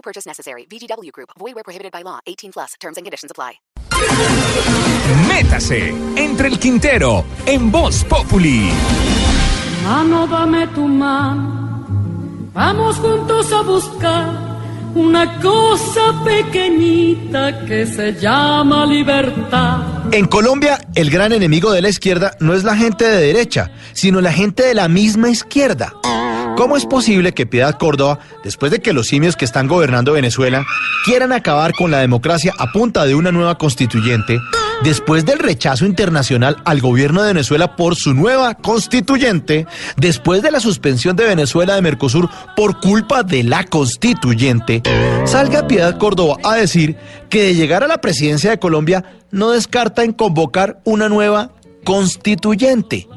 No purchase necessary. VGW Group. Void where prohibited by law. 18 plus. Terms and conditions apply. Métase entre el Quintero en Voz Populi. Mano, dame tu mano. Vamos juntos a buscar una cosa pequeñita que se llama libertad. En Colombia, el gran enemigo de la izquierda no es la gente de derecha, sino la gente de la misma izquierda. ¿Cómo es posible que Piedad Córdoba, después de que los simios que están gobernando Venezuela quieran acabar con la democracia a punta de una nueva constituyente, después del rechazo internacional al gobierno de Venezuela por su nueva constituyente, después de la suspensión de Venezuela de Mercosur por culpa de la constituyente, salga Piedad Córdoba a decir que de llegar a la presidencia de Colombia no descarta en convocar una nueva constituyente?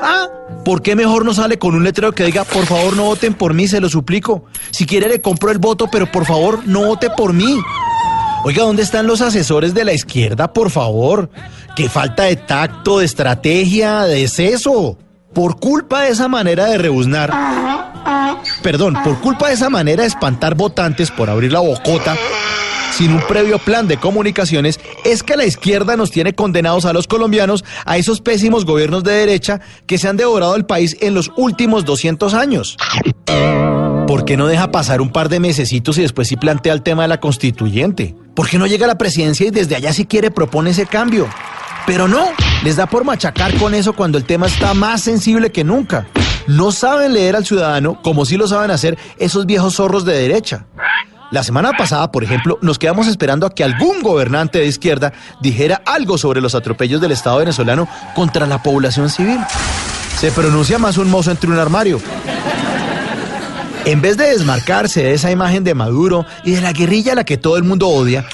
Ah, ¿por qué mejor no sale con un letrero que diga, por favor no voten por mí, se lo suplico? Si quiere le compro el voto, pero por favor no vote por mí. Oiga, ¿dónde están los asesores de la izquierda, por favor? Qué falta de tacto, de estrategia, de seso. Por culpa de esa manera de rebuznar, perdón, por culpa de esa manera de espantar votantes por abrir la bocota, sin un previo plan de comunicaciones, es que la izquierda nos tiene condenados a los colombianos a esos pésimos gobiernos de derecha que se han devorado el país en los últimos 200 años. ¿Por qué no deja pasar un par de mesecitos y después sí plantea el tema de la constituyente? ¿Por qué no llega a la presidencia y desde allá si quiere propone ese cambio? Pero no, les da por machacar con eso cuando el tema está más sensible que nunca. No saben leer al ciudadano como sí lo saben hacer esos viejos zorros de derecha. La semana pasada, por ejemplo, nos quedamos esperando a que algún gobernante de izquierda dijera algo sobre los atropellos del Estado venezolano contra la población civil. Se pronuncia más un mozo entre un armario. En vez de desmarcarse de esa imagen de Maduro y de la guerrilla a la que todo el mundo odia,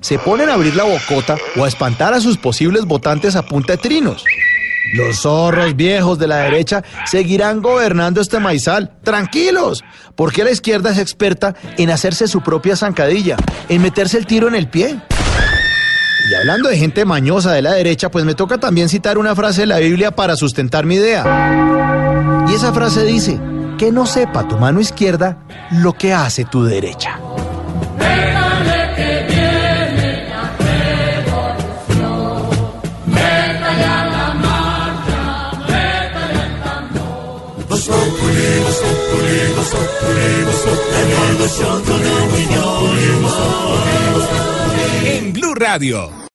se ponen a abrir la bocota o a espantar a sus posibles votantes a punta de trinos. Los zorros viejos de la derecha seguirán gobernando este maizal. Tranquilos, porque la izquierda es experta en hacerse su propia zancadilla, en meterse el tiro en el pie. Y hablando de gente mañosa de la derecha, pues me toca también citar una frase de la Biblia para sustentar mi idea. Y esa frase dice, que no sepa tu mano izquierda lo que hace tu derecha. En Blue Radio.